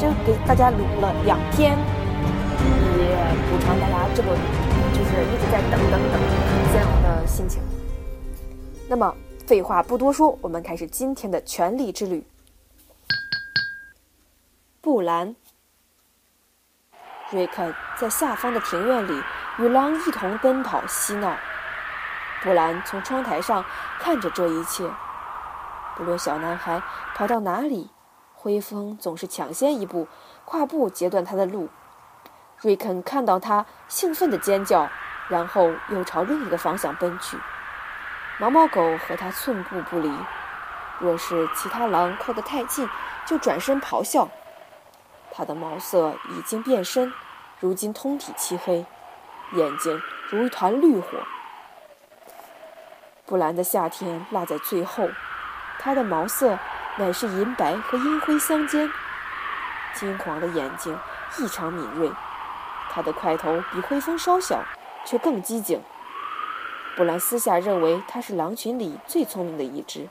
就，给大家录了两天，也补偿大家这么就是一直在等等等煎熬的心情。那么废话不多说，我们开始今天的权力之旅。布兰，瑞肯在下方的庭院里与狼一同奔跑嬉闹。布兰从窗台上看着这一切。不论小男孩跑到哪里，灰风总是抢先一步，跨步截断他的路。瑞肯看到他，兴奋地尖叫，然后又朝另一个方向奔去。毛毛狗和他寸步不离，若是其他狼靠得太近，就转身咆哮。它的毛色已经变深，如今通体漆黑，眼睛如一团绿火。布兰的夏天落在最后，它的毛色乃是银白和阴灰相间，金黄的眼睛异常敏锐，它的块头比灰蜂稍小，却更机警。布兰私下认为它是狼群里最聪明的一只。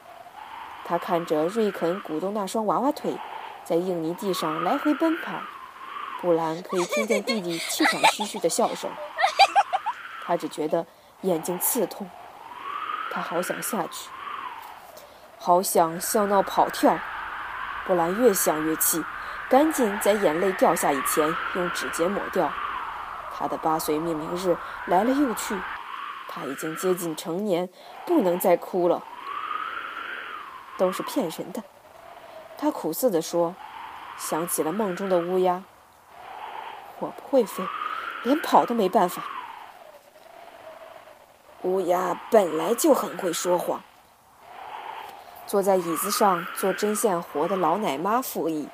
他看着瑞肯鼓动那双娃娃腿。在硬泥地上来回奔跑，布兰可以听见弟弟气喘吁吁的笑声。他只觉得眼睛刺痛，他好想下去，好想笑闹跑跳。布兰越想越气，赶紧在眼泪掉下以前用指尖抹掉。他的八岁命名日来了又去，他已经接近成年，不能再哭了。都是骗人的。他苦涩地说：“想起了梦中的乌鸦，我不会飞，连跑都没办法。乌鸦本来就很会说谎。”坐在椅子上做针线活的老奶妈附议：“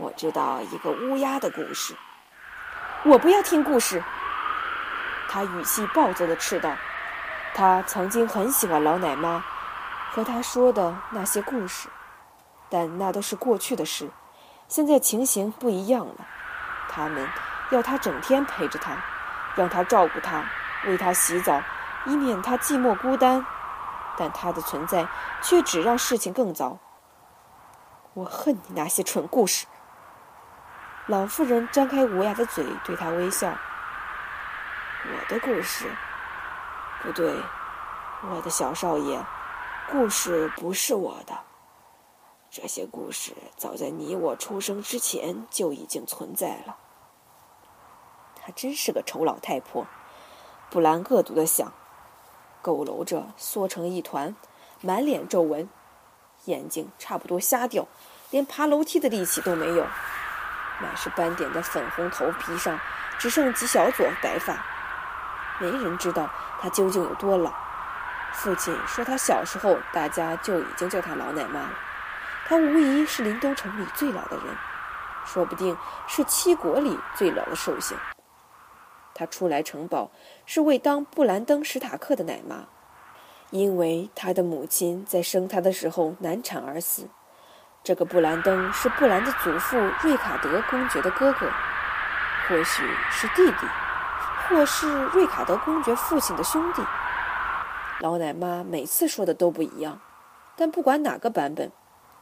我知道一个乌鸦的故事。”我不要听故事。他语气暴躁地斥道：“他曾经很喜欢老奶妈和他说的那些故事。”但那都是过去的事，现在情形不一样了。他们要他整天陪着他，让他照顾他，为他洗澡，以免他寂寞孤单。但他的存在却只让事情更糟。我恨你那些蠢故事。老妇人张开无牙的嘴，对他微笑。我的故事？不对，我的小少爷，故事不是我的。这些故事早在你我出生之前就已经存在了。她真是个丑老太婆，布兰恶毒的想，佝偻着缩成一团，满脸皱纹，眼睛差不多瞎掉，连爬楼梯的力气都没有。满是斑点的粉红头皮上只剩几小撮白发，没人知道他究竟有多老。父亲说，他小时候大家就已经叫他老奶妈了。他无疑是林东城里最老的人，说不定是七国里最老的寿星。他出来城堡是为当布兰登·史塔克的奶妈，因为他的母亲在生他的时候难产而死。这个布兰登是布兰的祖父瑞卡德公爵的哥哥，或许是弟弟，或是瑞卡德公爵父亲的兄弟。老奶妈每次说的都不一样，但不管哪个版本。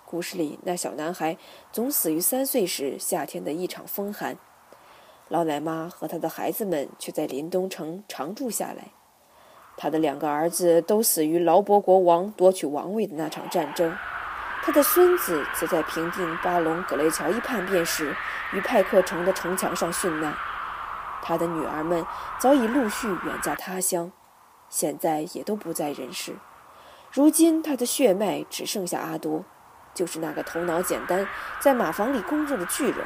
故事里那小男孩总死于三岁时夏天的一场风寒，老奶妈和他的孩子们却在林东城常住下来。他的两个儿子都死于劳勃国王夺取王位的那场战争，他的孙子则在平定巴隆葛雷乔伊叛变时于派克城的城墙上殉难。他的女儿们早已陆续远嫁他乡，现在也都不在人世。如今他的血脉只剩下阿多。就是那个头脑简单，在马房里工作的巨人。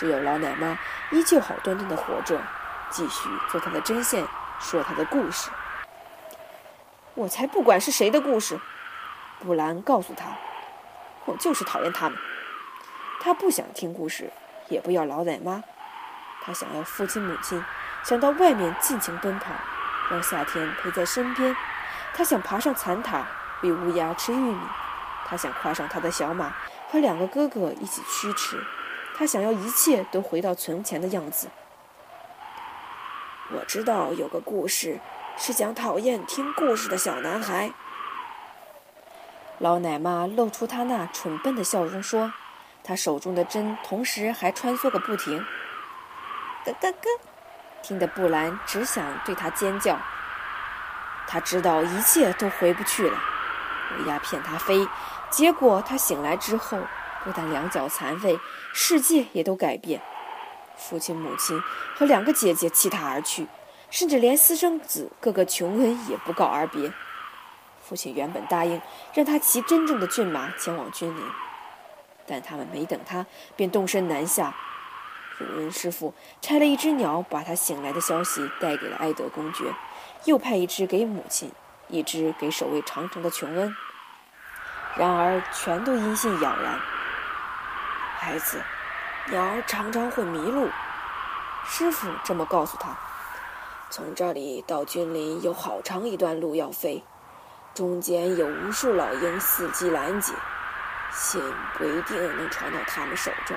只有老奶妈依旧好端端的活着，继续做她的针线，说她的故事。我才不管是谁的故事，布兰告诉他，我就是讨厌他们。他不想听故事，也不要老奶妈，他想要父亲母亲，想到外面尽情奔跑，让夏天陪在身边。他想爬上残塔，喂乌鸦吃玉米。他想跨上他的小马，和两个哥哥一起驱驰。他想要一切都回到从前的样子。我知道有个故事，是讲讨厌听故事的小男孩。老奶妈露出她那蠢笨的笑容，说：“她手中的针同时还穿梭个不停。”咯咯咯，听得布兰只想对他尖叫。他知道一切都回不去了，乌鸦骗他飞，结果他醒来之后，不但两脚残废，世界也都改变。父亲、母亲和两个姐姐弃他而去，甚至连私生子哥哥琼恩也不告而别。父亲原本答应让他骑真正的骏马前往君临，但他们没等他，便动身南下。鲁恩师傅拆了一只鸟，把他醒来的消息带给了埃德公爵，又派一只给母亲，一只给守卫长城的琼恩。然而，全都音信杳然。孩子，鸟儿常常会迷路，师傅这么告诉他。从这里到君临有好长一段路要飞。中间有无数老鹰伺机拦截，信不一定能传到他们手中。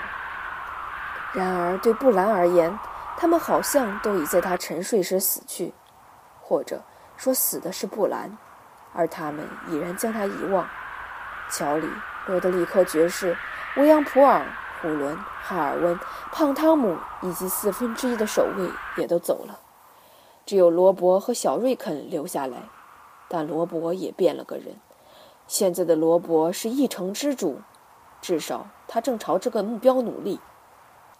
然而对布兰而言，他们好像都已在他沉睡时死去，或者说死的是布兰，而他们已然将他遗忘。乔里、罗德里克爵士、维扬普尔、虎伦、哈尔温、胖汤姆以及四分之一的守卫也都走了，只有罗伯和小瑞肯留下来。但罗伯也变了个人。现在的罗伯是一城之主，至少他正朝这个目标努力。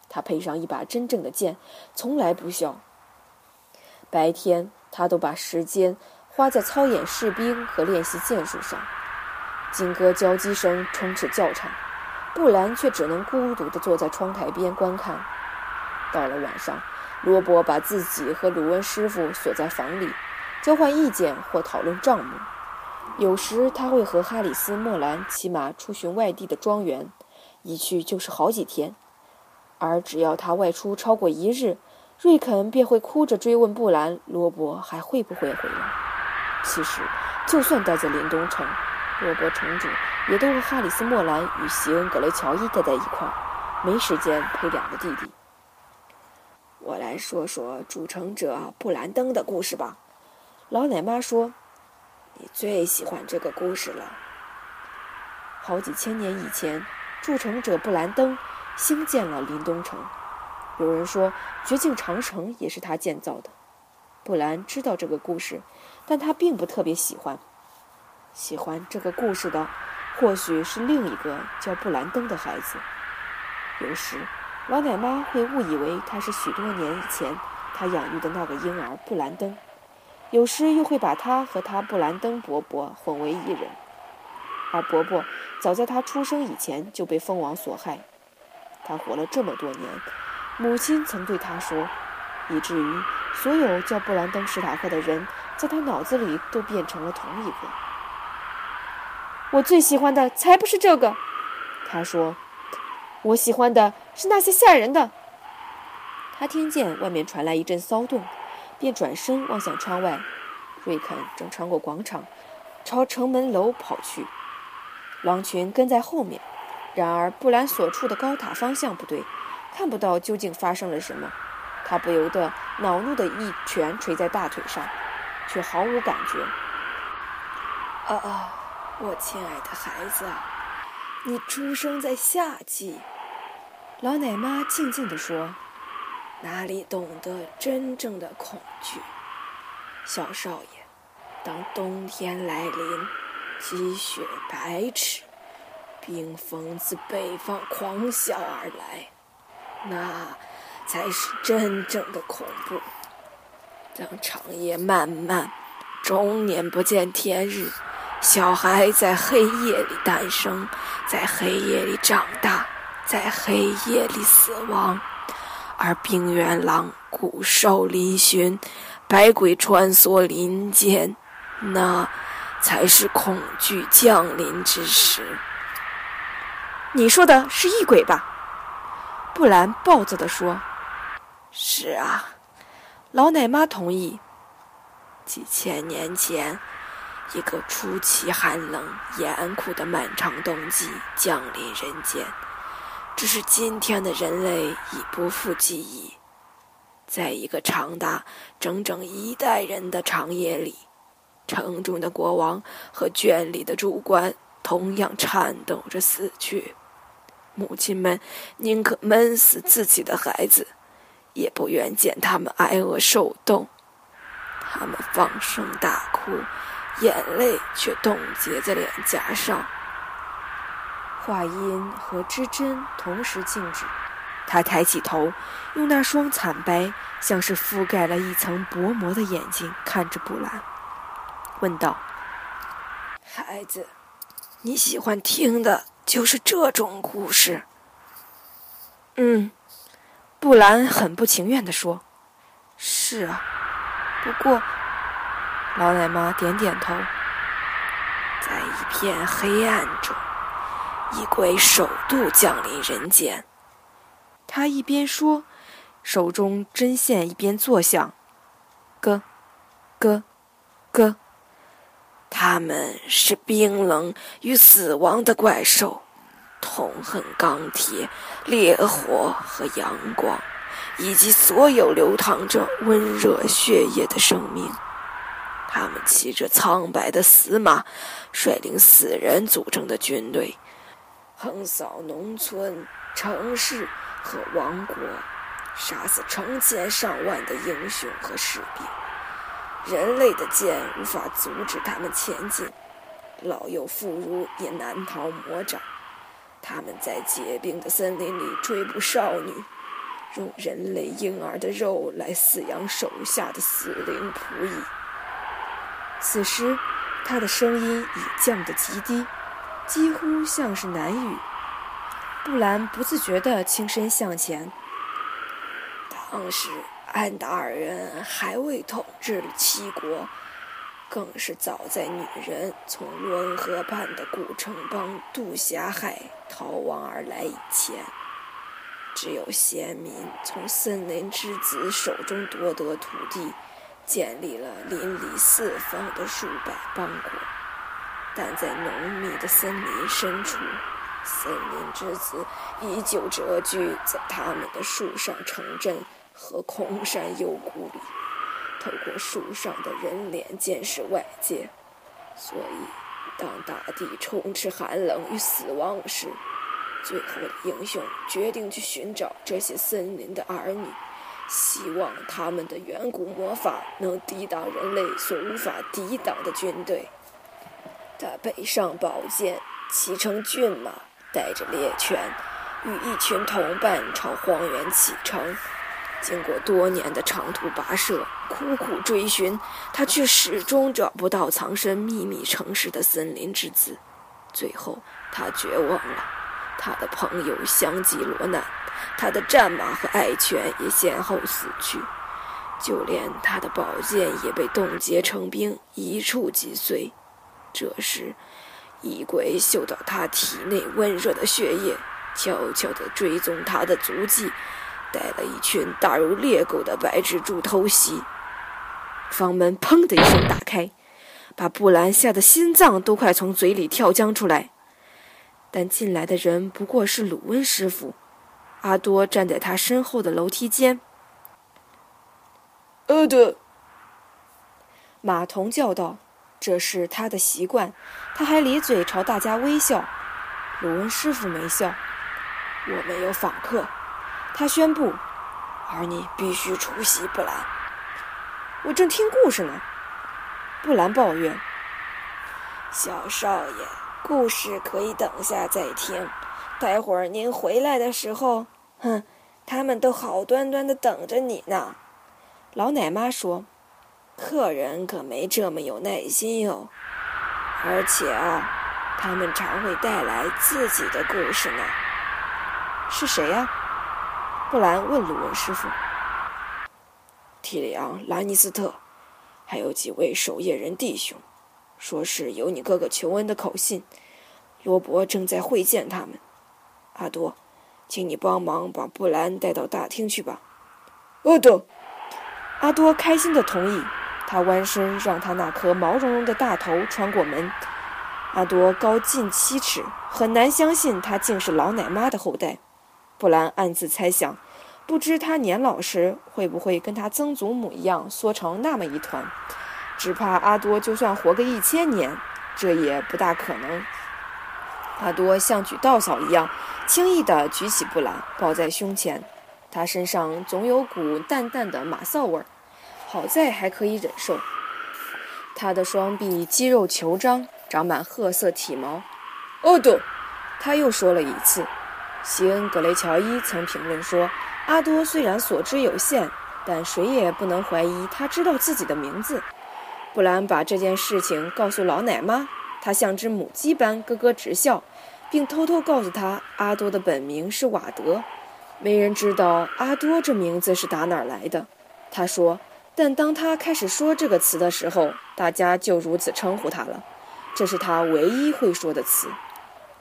他配上一把真正的剑，从来不笑。白天他都把时间花在操演士兵和练习剑术上。金戈交击声充斥教场，布兰却只能孤独地坐在窗台边观看。到了晚上，罗伯把自己和鲁恩师傅锁在房里。交换意见或讨论账目，有时他会和哈里斯·莫兰骑马出巡外地的庄园，一去就是好几天。而只要他外出超过一日，瑞肯便会哭着追问布兰·罗伯还会不会回来。其实，就算待在林东城，罗伯城主也都和哈里斯·莫兰与席恩·格雷乔伊待在一块儿，没时间陪两个弟弟。我来说说筑城者布兰登的故事吧。老奶妈说：“你最喜欢这个故事了。好几千年以前，筑城者布兰登兴建了林东城。有人说，绝境长城也是他建造的。布兰知道这个故事，但他并不特别喜欢。喜欢这个故事的，或许是另一个叫布兰登的孩子。有时，老奶妈会误以为他是许多年以前他养育的那个婴儿布兰登。”有时又会把他和他布兰登伯伯混为一人，而伯伯早在他出生以前就被蜂王所害。他活了这么多年，母亲曾对他说，以至于所有叫布兰登史塔克的人，在他脑子里都变成了同一个。我最喜欢的才不是这个，他说，我喜欢的是那些吓人的。他听见外面传来一阵骚动。便转身望向窗外，瑞肯正穿过广场，朝城门楼跑去。狼群跟在后面。然而布兰所处的高塔方向不对，看不到究竟发生了什么。他不由得恼怒地一拳捶在大腿上，却毫无感觉。啊啊，我亲爱的孩子，你出生在夏季。老奶妈静静地说。哪里懂得真正的恐惧，小少爷？当冬天来临，积雪白尺，冰风自北方狂啸而来，那才是真正的恐怖。当长夜漫漫，终年不见天日，小孩在黑夜里诞生，在黑夜里长大，在黑夜里死亡。而冰原狼、骨瘦嶙峋、百鬼穿梭林间，那才是恐惧降临之时。你说的是异鬼吧？布兰暴躁地说：“是啊。”老奶妈同意。几千年前，一个出奇寒冷、严酷的漫长冬季降临人间。只是今天的人类已不复记忆，在一个长达整整一代人的长夜里，城中的国王和圈里的主官同样颤抖着死去。母亲们宁可闷死自己的孩子，也不愿见他们挨饿受冻。他们放声大哭，眼泪却冻结在脸颊上。话音和之针同时静止。他抬起头，用那双惨白、像是覆盖了一层薄膜的眼睛看着布兰，问道：“孩子，你喜欢听的就是这种故事？”“嗯。”布兰很不情愿地说，“是啊。”不过，老奶妈点点头。在一片黑暗中，一鬼首度降临人间。他一边说，手中针线一边作响，咯，咯，咯。他们是冰冷与死亡的怪兽，痛恨钢铁、烈火和阳光，以及所有流淌着温热血液的生命。他们骑着苍白的死马，率领死人组成的军队，横扫农村、城市。和王国，杀死成千上万的英雄和士兵。人类的剑无法阻止他们前进，老幼妇孺也难逃魔掌。他们在结冰的森林里追捕少女，用人类婴儿的肉来饲养手下的死灵仆役。此时，他的声音已降得极低，几乎像是喃语。布兰不自觉地倾身向前。当时安达尔人还未统治七国，更是早在女人从罗恩河畔的古城邦杜峡海逃亡而来以前，只有先民从森林之子手中夺得土地，建立了林立四方的数百邦国。但在浓密的森林深处。森林之子依旧蛰居在他们的树上城镇和空山幽谷里，透过树上的人脸监视外界。所以，当大地充斥寒冷与死亡时，最后的英雄决定去寻找这些森林的儿女，希望他们的远古魔法能抵挡人类所无法抵挡的军队。他背上宝剑，骑乘骏马。带着猎犬，与一群同伴朝荒原启程。经过多年的长途跋涉、苦苦追寻，他却始终找不到藏身秘密城市的森林之子。最后，他绝望了。他的朋友相继落难，他的战马和爱犬也先后死去，就连他的宝剑也被冻结成冰，一触即碎。这时，异鬼嗅到他体内温热的血液，悄悄地追踪他的足迹，带了一群大如猎狗的白蜘蛛偷袭。房门砰的一声打开，把布兰吓得心脏都快从嘴里跳将出来。但进来的人不过是鲁温师傅，阿多站在他身后的楼梯间。阿德，马童叫道。这是他的习惯，他还咧嘴朝大家微笑。鲁温师傅没笑。我们有访客，他宣布，而你必须出席，布兰。我正听故事呢。布兰抱怨：“小少爷，故事可以等下再听。待会儿您回来的时候，哼，他们都好端端的等着你呢。”老奶妈说。客人可没这么有耐心哟，而且啊，他们常会带来自己的故事呢。是谁呀？布兰问鲁文师傅。提里昂·兰尼斯特，还有几位守夜人弟兄，说是有你哥哥琼恩的口信。罗伯正在会见他们。阿多，请你帮忙把布兰带到大厅去吧。阿多，阿多开心的同意。他弯身，让他那颗毛茸茸的大头穿过门。阿多高近七尺，很难相信他竟是老奶妈的后代。布兰暗自猜想，不知他年老时会不会跟他曾祖母一样缩成那么一团。只怕阿多就算活个一千年，这也不大可能。阿多像举稻草一样，轻易地举起布兰，抱在胸前。他身上总有股淡淡的马臊味儿，好在还可以忍受。他的双臂肌肉虬张，长满褐色体毛。哦，多，他又说了一次。西恩·格雷乔伊曾评论说：“阿多虽然所知有限，但谁也不能怀疑他知道自己的名字。”布兰把这件事情告诉老奶妈，她像只母鸡般咯咯直笑，并偷偷告诉他阿多的本名是瓦德。没人知道阿多这名字是打哪儿来的。他说：“但当他开始说这个词的时候，大家就如此称呼他了。这是他唯一会说的词。”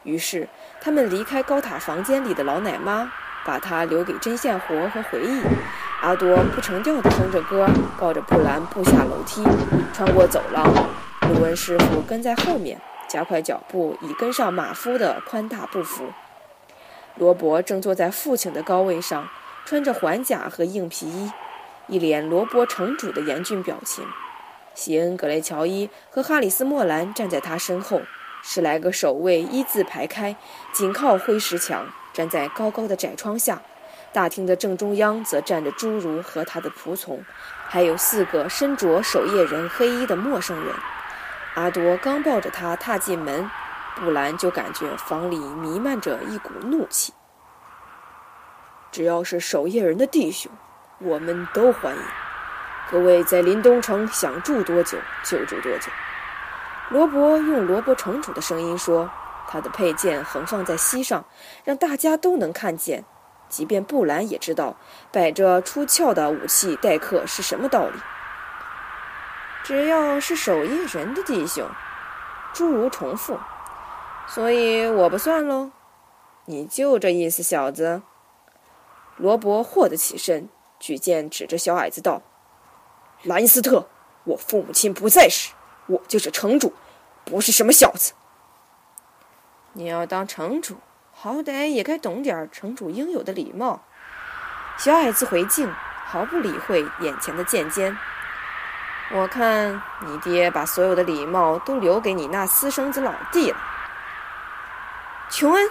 于是，他们离开高塔房间里的老奶妈，把他留给针线活和回忆。阿多不成调地哼着歌，抱着布兰步下楼梯，穿过走廊。鲁恩师傅跟在后面，加快脚步，以跟上马夫的宽大步幅。罗伯正坐在父亲的高位上，穿着环甲和硬皮衣，一脸罗伯城主的严峻表情。西恩·格雷乔伊和哈里斯·莫兰站在他身后。十来个守卫一字排开，紧靠灰石墙，站在高高的窄窗下。大厅的正中央则站着侏儒和他的仆从，还有四个身着守夜人黑衣的陌生人。阿多刚抱着他踏进门，布兰就感觉房里弥漫着一股怒气。只要是守夜人的弟兄，我们都欢迎。各位在林东城想住多久就住多久。罗伯用罗伯城主的声音说：“他的佩剑横放在膝上，让大家都能看见，即便布兰也知道摆着出鞘的武器待客是什么道理。只要是守夜人的弟兄，诸如重复，所以我不算喽。你就这意思，小子。”罗伯霍得起身，举剑指着小矮子道：“兰斯特，我父母亲不在时，我就是城主。”不是什么小子！你要当城主，好歹也该懂点城主应有的礼貌。小矮子回敬，毫不理会眼前的剑尖。我看你爹把所有的礼貌都留给你那私生子老弟了。琼恩，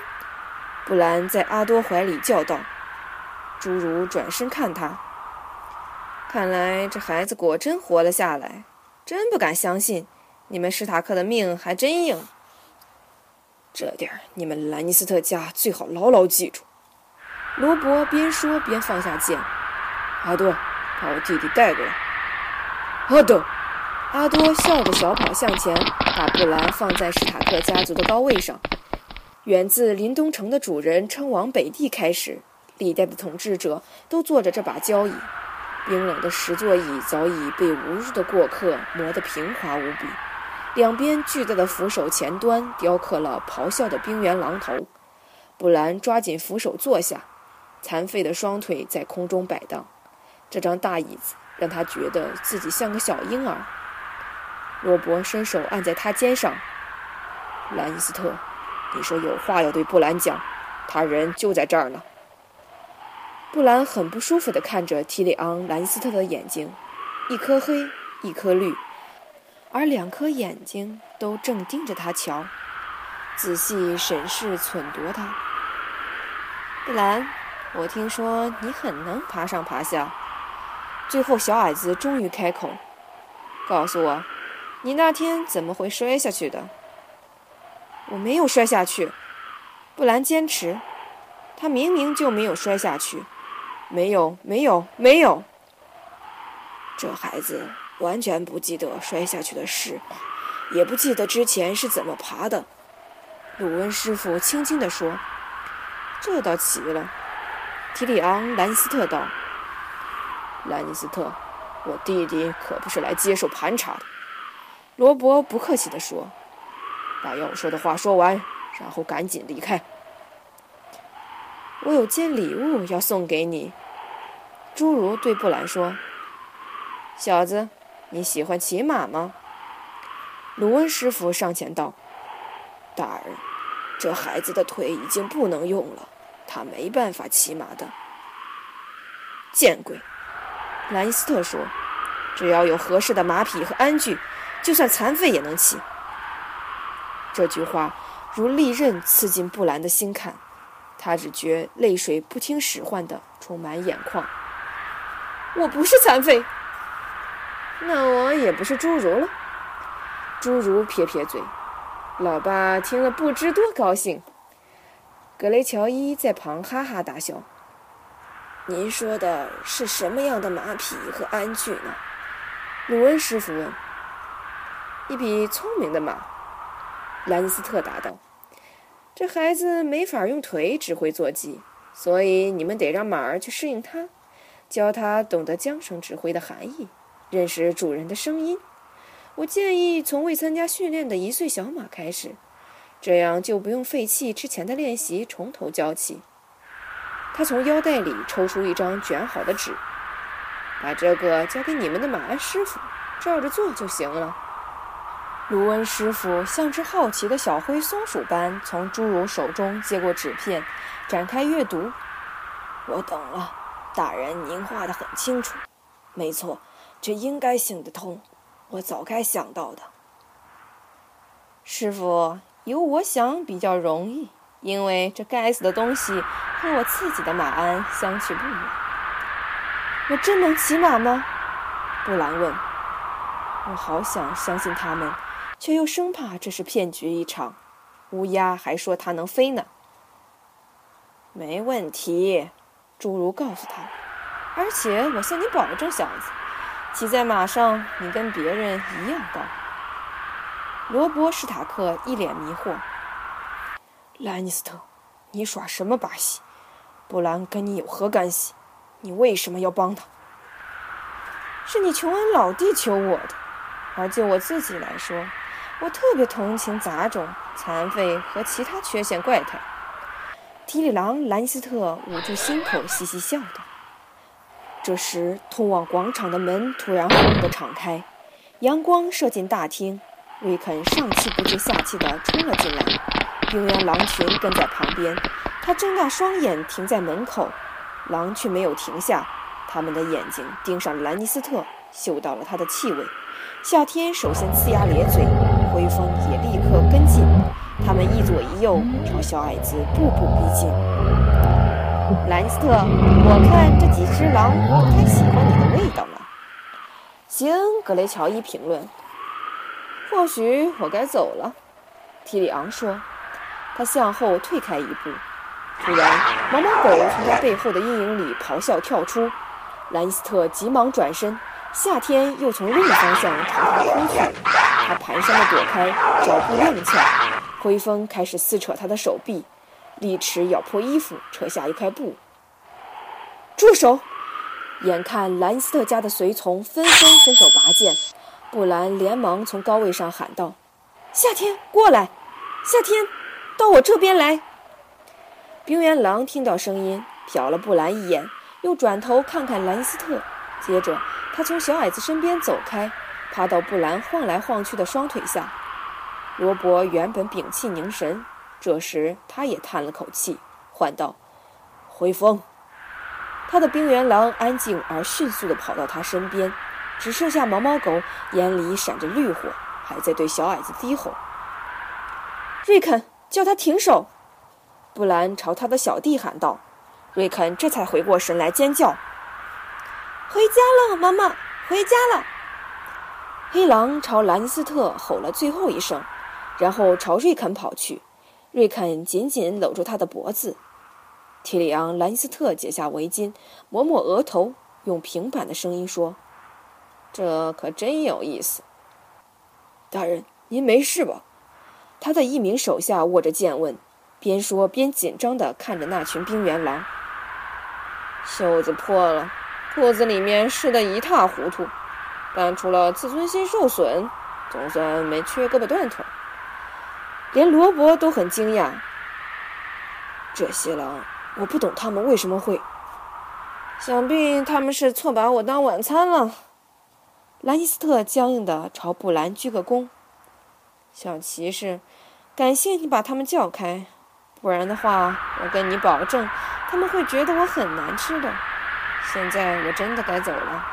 布兰在阿多怀里叫道。侏儒转身看他，看来这孩子果真活了下来，真不敢相信。你们史塔克的命还真硬，这点儿你们兰尼斯特家最好牢牢记住。罗伯边说边放下剑。阿多，把我弟弟带过来。阿多，阿多笑着小跑向前，把布兰放在史塔克家族的高位上。源自林东城的主人称王北地开始，历代的统治者都坐着这把交椅。冰冷的石座椅早已被无数的过客磨得平滑无比。两边巨大的扶手前端雕刻了咆哮的冰原狼头。布兰抓紧扶手坐下，残废的双腿在空中摆荡。这张大椅子让他觉得自己像个小婴儿。罗伯伸手按在他肩上：“兰尼斯特，你说有话要对布兰讲，他人就在这儿呢。”布兰很不舒服地看着提里昂·兰斯特的眼睛，一颗黑，一颗绿。而两颗眼睛都正盯着他瞧，仔细审视、忖度他。布兰，我听说你很能爬上爬下。最后，小矮子终于开口：“告诉我，你那天怎么会摔下去的？”我没有摔下去。布兰坚持，他明明就没有摔下去。没有，没有，没有。这孩子。完全不记得摔下去的事，也不记得之前是怎么爬的。鲁温师傅轻轻地说：“这倒奇了。”提里昂·兰斯特道：“兰尼斯特，我弟弟可不是来接受盘查的。”罗伯不客气地说：“把要说的话说完，然后赶紧离开。”我有件礼物要送给你。”侏儒对布兰说：“小子。”你喜欢骑马吗？卢恩师傅上前道：“大人，这孩子的腿已经不能用了，他没办法骑马的。”见鬼！兰尼斯特说：“只要有合适的马匹和鞍具，就算残废也能骑。”这句话如利刃刺进布兰的心坎，他只觉泪水不听使唤地充满眼眶。我不是残废，那我也不是侏儒了。侏儒撇撇嘴，老爸听了不知多高兴。格雷乔伊在旁哈哈大笑。您说的是什么样的马匹和鞍具呢？鲁恩师傅问。一匹聪明的马，兰斯特答道。这孩子没法用腿指挥坐骑，所以你们得让马儿去适应他。教他懂得缰绳指挥的含义，认识主人的声音。我建议从未参加训练的一岁小马开始，这样就不用废弃之前的练习，从头教起。他从腰带里抽出一张卷好的纸，把这个交给你们的马鞍师傅，照着做就行了。卢恩师傅像只好奇的小灰松鼠般从侏儒手中接过纸片，展开阅读。我懂了。大人，您画得很清楚，没错，这应该行得通，我早该想到的。师傅，由我想比较容易，因为这该死的东西和我自己的马鞍相去不远。我真能骑马吗？布兰问。我好想相信他们，却又生怕这是骗局一场。乌鸦还说它能飞呢。没问题。侏儒告诉他：“而且我向你保证，小子，骑在马上，你跟别人一样高。”罗伯·史塔克一脸迷惑：“兰尼斯特，你耍什么把戏？布兰跟你有何干系？你为什么要帮他？是你琼恩老弟求我的。而就我自己来说，我特别同情杂种、残废和其他缺陷怪胎。”提里狼兰尼斯特捂住心口，嘻嘻笑道。这时，通往广场的门突然轰地敞开，阳光射进大厅。瑞肯上气不接下气地冲了进来，冰原狼群跟在旁边。他睁大双眼停在门口，狼却没有停下，他们的眼睛盯上兰尼斯特，嗅到了他的气味。夏天首先呲牙咧嘴，灰风也立刻跟进。他们一左一右朝小矮子步步逼近。兰斯特，我看这几只狼不太喜欢你的味道呢。行，格雷乔伊评论。或许我该走了，提里昂说。他向后退开一步。突然，毛毛狗从他背后的阴影里咆哮跳出。兰斯特急忙转身，夏天又从另一方向朝他扑去。他蹒跚地躲开，脚步踉跄。灰风开始撕扯他的手臂，利齿咬破衣服，扯下一块布。住手！眼看兰斯特家的随从纷纷伸手拔剑，布兰连忙从高位上喊道：“夏天，过来！夏天，到我这边来！”冰原狼听到声音，瞟了布兰一眼，又转头看看兰斯特，接着他从小矮子身边走开，趴到布兰晃来晃去的双腿下。罗伯原本屏气凝神，这时他也叹了口气，唤道：“灰风。”他的冰原狼安静而迅速地跑到他身边，只剩下毛毛狗眼里闪着绿火，还在对小矮子低吼：“瑞肯，叫他停手！”布兰朝他的小弟喊道。瑞肯这才回过神来，尖叫：“回家了，妈妈，回家了！”黑狼朝兰尼斯特吼了最后一声。然后朝瑞肯跑去，瑞肯紧紧搂住他的脖子。提里昂·兰斯特解下围巾，抹抹额头，用平板的声音说：“这可真有意思。”大人，您没事吧？他的一名手下握着剑问，边说边紧张地看着那群冰原狼。袖子破了，裤子里面湿得一塌糊涂，但除了自尊心受损，总算没缺胳膊断腿。连罗伯都很惊讶。这些狼，我不懂他们为什么会。想必他们是错把我当晚餐了。兰尼斯特僵硬地朝布兰鞠个躬。小骑士，感谢你把他们叫开，不然的话，我跟你保证，他们会觉得我很难吃的。现在我真的该走了。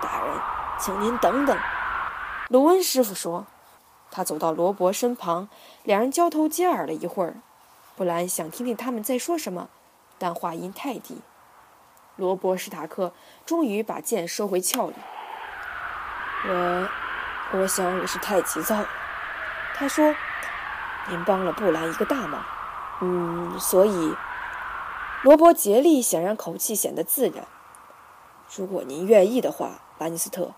大人，请您等等。卢恩师傅说。他走到罗伯身旁，两人交头接耳了一会儿。布兰想听听他们在说什么，但话音太低。罗伯·史塔克终于把剑收回鞘里。我，我想我是太急躁了。他说：“您帮了布兰一个大忙。”嗯，所以，罗伯竭力想让口气显得自然。如果您愿意的话，兰尼斯特，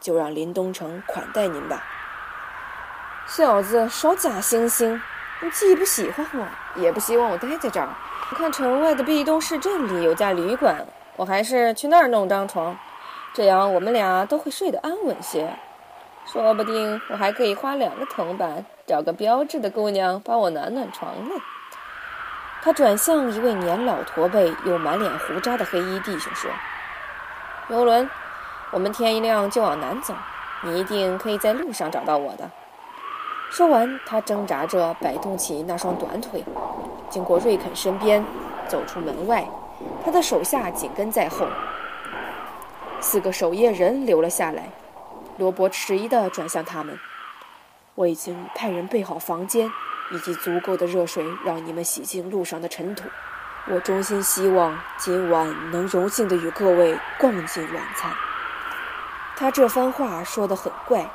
就让林东城款待您吧。小子，少假惺惺！你既不喜欢我，也不希望我待在这儿。我看城外的壁东市镇里有家旅馆，我还是去那儿弄张床，这样我们俩都会睡得安稳些。说不定我还可以花两个铜板找个标致的姑娘帮我暖暖床呢。他转向一位年老驼背又满脸胡渣的黑衣弟兄说：“游轮，我们天一亮就往南走，你一定可以在路上找到我的。”说完，他挣扎着摆动起那双短腿，经过瑞肯身边，走出门外。他的手下紧跟在后。四个守夜人留了下来。罗伯迟疑地转向他们：“我已经派人备好房间，以及足够的热水，让你们洗净路上的尘土。我衷心希望今晚能荣幸地与各位共进晚餐。”他这番话说得很怪。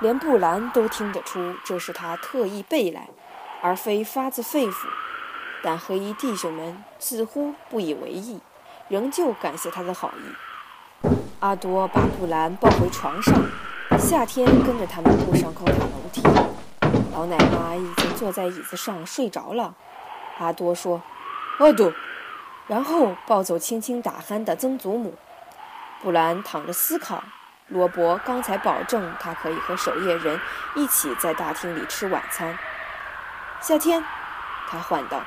连布兰都听得出这是他特意背来，而非发自肺腑。但黑衣弟兄们似乎不以为意，仍旧感谢他的好意。阿多把布兰抱回床上，夏天跟着他们步上高塔楼梯。老奶妈已经坐在椅子上睡着了。阿多说：“阿多。”然后抱走轻轻打鼾的曾祖母。布兰躺着思考。罗伯刚才保证他可以和守夜人一起在大厅里吃晚餐。夏天，他唤道。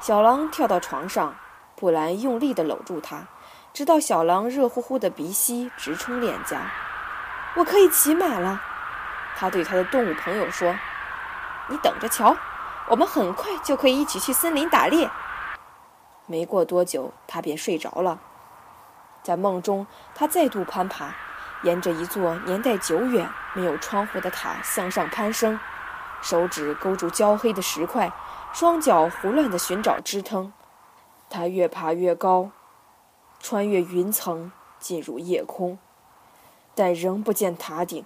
小狼跳到床上，布兰用力地搂住他，直到小狼热乎乎的鼻息直冲脸颊。我可以骑马了，他对他的动物朋友说。你等着瞧，我们很快就可以一起去森林打猎。没过多久，他便睡着了。在梦中，他再度攀爬。沿着一座年代久远、没有窗户的塔向上攀升，手指勾住焦黑的石块，双脚胡乱地寻找支撑。他越爬越高，穿越云层，进入夜空，但仍不见塔顶。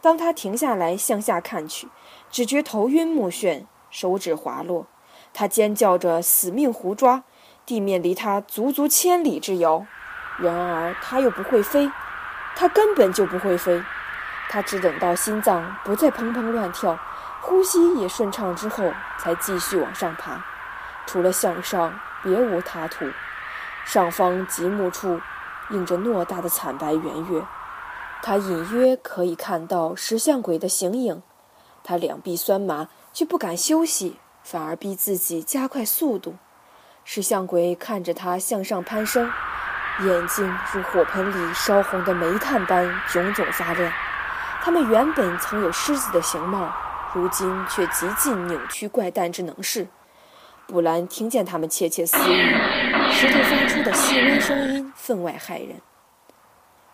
当他停下来向下看去，只觉头晕目眩，手指滑落。他尖叫着死命胡抓，地面离他足足千里之遥。然而他又不会飞。他根本就不会飞，他只等到心脏不再砰砰乱跳，呼吸也顺畅之后，才继续往上爬。除了向上，别无他途。上方极目处，映着偌大的惨白圆月，他隐约可以看到石像鬼的形影。他两臂酸麻，却不敢休息，反而逼自己加快速度。石像鬼看着他向上攀升。眼睛如火盆里烧红的煤炭般炯炯发亮，他们原本曾有狮子的形貌，如今却极尽扭曲怪诞之能事。布兰听见他们窃窃私语，石头发出的细微声音分外骇人。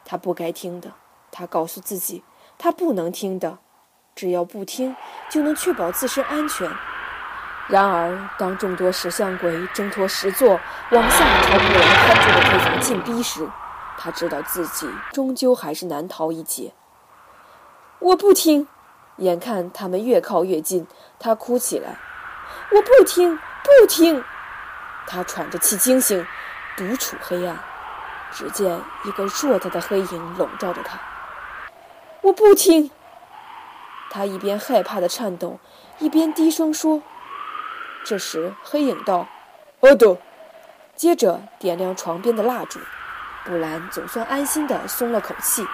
他不该听的，他告诉自己，他不能听的，只要不听，就能确保自身安全。然而，当众多石像鬼挣脱石座，往下朝布兰看住的地方进逼时，他知道自己终究还是难逃一劫。我不听！眼看他们越靠越近，他哭起来：“我不听，不听！”他喘着气惊醒，独处黑暗，只见一个硕大的黑影笼罩着他。我不听！他一边害怕的颤抖，一边低声说。这时，黑影道：“阿多。”接着点亮床边的蜡烛。布兰总算安心地松了口气。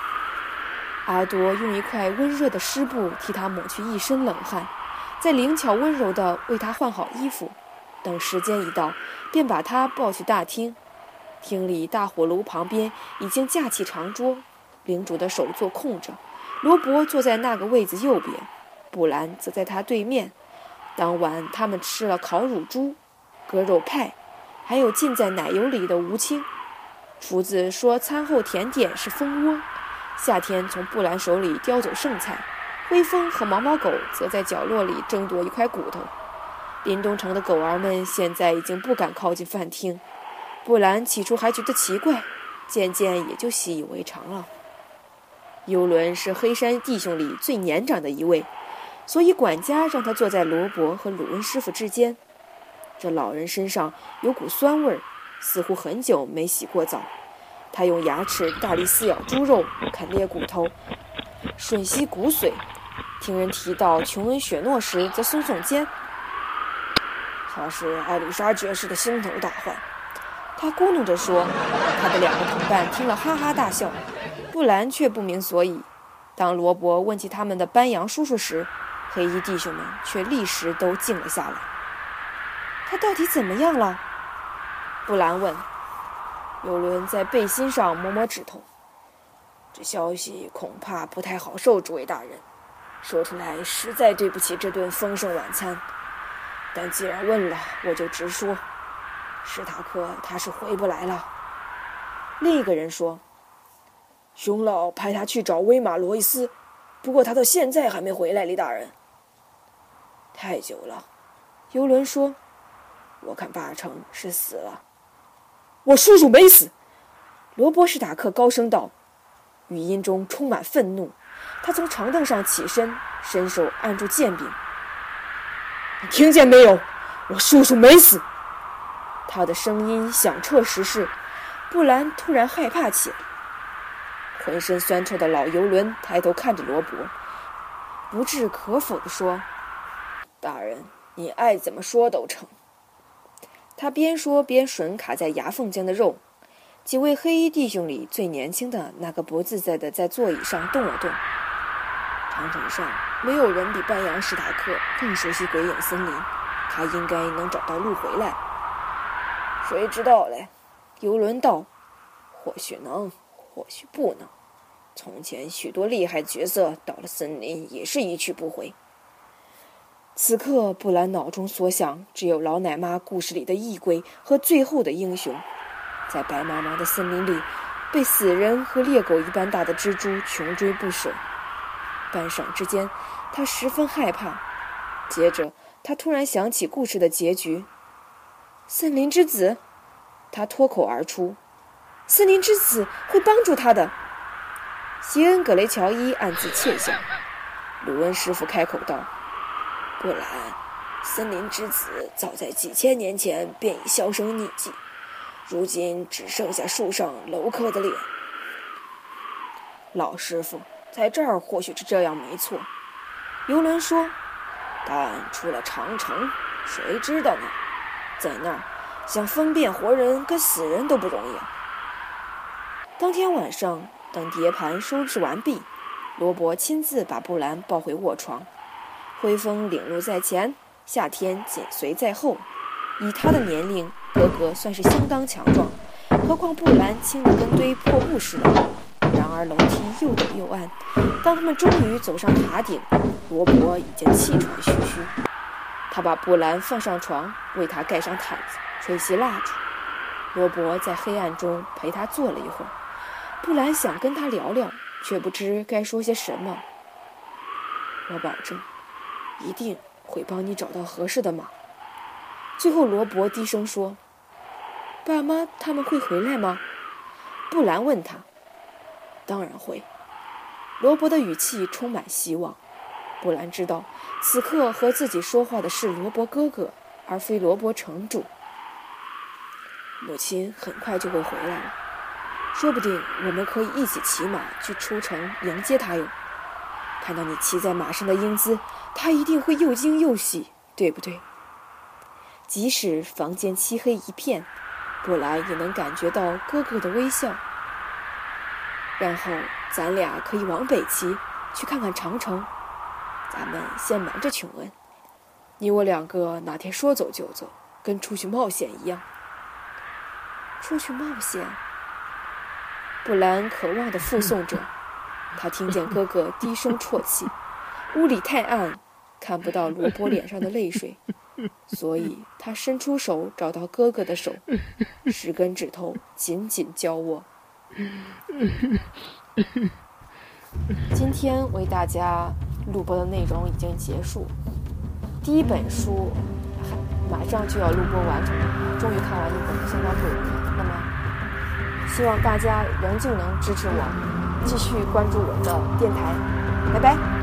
阿多用一块温热的湿布替他抹去一身冷汗，再灵巧温柔地为他换好衣服。等时间一到，便把他抱去大厅。厅里大火炉旁边已经架起长桌，领主的首座空着，罗伯坐在那个位子右边，布兰则在他对面。当晚，他们吃了烤乳猪、割肉派，还有浸在奶油里的无青。厨子说，餐后甜点是蜂窝。夏天从布兰手里叼走剩菜，灰风和毛毛狗则在角落里争夺一块骨头。林东城的狗儿们现在已经不敢靠近饭厅。布兰起初还觉得奇怪，渐渐也就习以为常了。尤伦是黑山弟兄里最年长的一位，所以管家让他坐在罗伯和鲁恩师傅之间。这老人身上有股酸味儿，似乎很久没洗过澡。他用牙齿大力撕咬猪肉，啃裂骨头，吮吸骨髓。听人提到琼恩·雪诺时，则耸耸肩。他是艾丽莎爵士的心头大患，他咕哝着说。他的两个同伴听了哈哈大笑，布兰却不明所以。当罗伯问起他们的班扬叔叔时，黑衣弟兄们却立时都静了下来。他到底怎么样了？布兰问。尤伦在背心上摸摸指头。这消息恐怕不太好受，诸位大人。说出来实在对不起这顿丰盛晚餐。但既然问了，我就直说：史塔克他是回不来了。另一个人说：“熊老派他去找威马罗伊斯，不过他到现在还没回来。”李大人，太久了。尤伦说：“我看八成是死了。”我叔叔没死。罗伯·史塔克高声道，语音中充满愤怒。他从长凳上起身，伸手按住剑柄。你听见没有？我叔叔没死。他的声音响彻石室。布兰突然害怕起来，浑身酸臭的老游轮抬头看着罗伯，不置可否地说：“大人，你爱怎么说都成。”他边说边吮卡在牙缝间的肉。几位黑衣弟兄里最年轻的那个不自在地在座椅上动了动。长城上没有人比班扬史塔克更熟悉鬼影森林，他应该能找到路回来。谁知道嘞？游轮道：“或许能，或许不能。从前许多厉害角色到了森林也是一去不回。”此刻，布兰脑中所想只有老奶妈故事里的异鬼和最后的英雄，在白茫茫的森林里，被死人和猎狗一般大的蜘蛛穷追不舍。半晌之间，他十分害怕。接着，他突然想起故事的结局：森林之子。他脱口而出：“森林之子会帮助他的。”席恩·格雷乔伊暗自窃笑。鲁恩师傅开口道：“不然，森林之子早在几千年前便已销声匿迹，如今只剩下树上楼客的脸。”老师傅，在这儿或许是这样没错。游轮说：“但出了长城，谁知道呢？在那儿。”想分辨活人跟死人都不容易！当天晚上，等碟盘收拾完毕，罗伯亲自把布兰抱回卧床，灰风领路在前，夏天紧随在后。以他的年龄，哥哥算是相当强壮，何况布兰轻得跟堆破布似的。然而楼梯又陡又暗，当他们终于走上塔顶，罗伯已经气喘吁吁。他把布兰放上床，为他盖上毯子。吹熄蜡烛，罗伯在黑暗中陪他坐了一会儿。布兰想跟他聊聊，却不知该说些什么。我保证，一定会帮你找到合适的马。最后，罗伯低声说：“爸妈他们会回来吗？”布兰问他：“当然会。”罗伯的语气充满希望。布兰知道，此刻和自己说话的是罗伯哥哥，而非罗伯城主。母亲很快就会回来了，说不定我们可以一起骑马去出城迎接她哟。看到你骑在马上的英姿，他一定会又惊又喜，对不对？即使房间漆黑一片，布兰也能感觉到哥哥的微笑。然后咱俩可以往北骑，去看看长城。咱们先瞒着琼恩，你我两个哪天说走就走，跟出去冒险一样。出去冒险，布兰渴望地附送着。他听见哥哥低声啜泣。屋里太暗，看不到罗伯脸上的泪水，所以他伸出手找到哥哥的手，十根指头紧紧交握。今天为大家录播的内容已经结束，第一本书马上就要录播完成了，终于看完一本，相当不容易。那么，希望大家仍旧能支持我，继续关注我的电台，拜拜。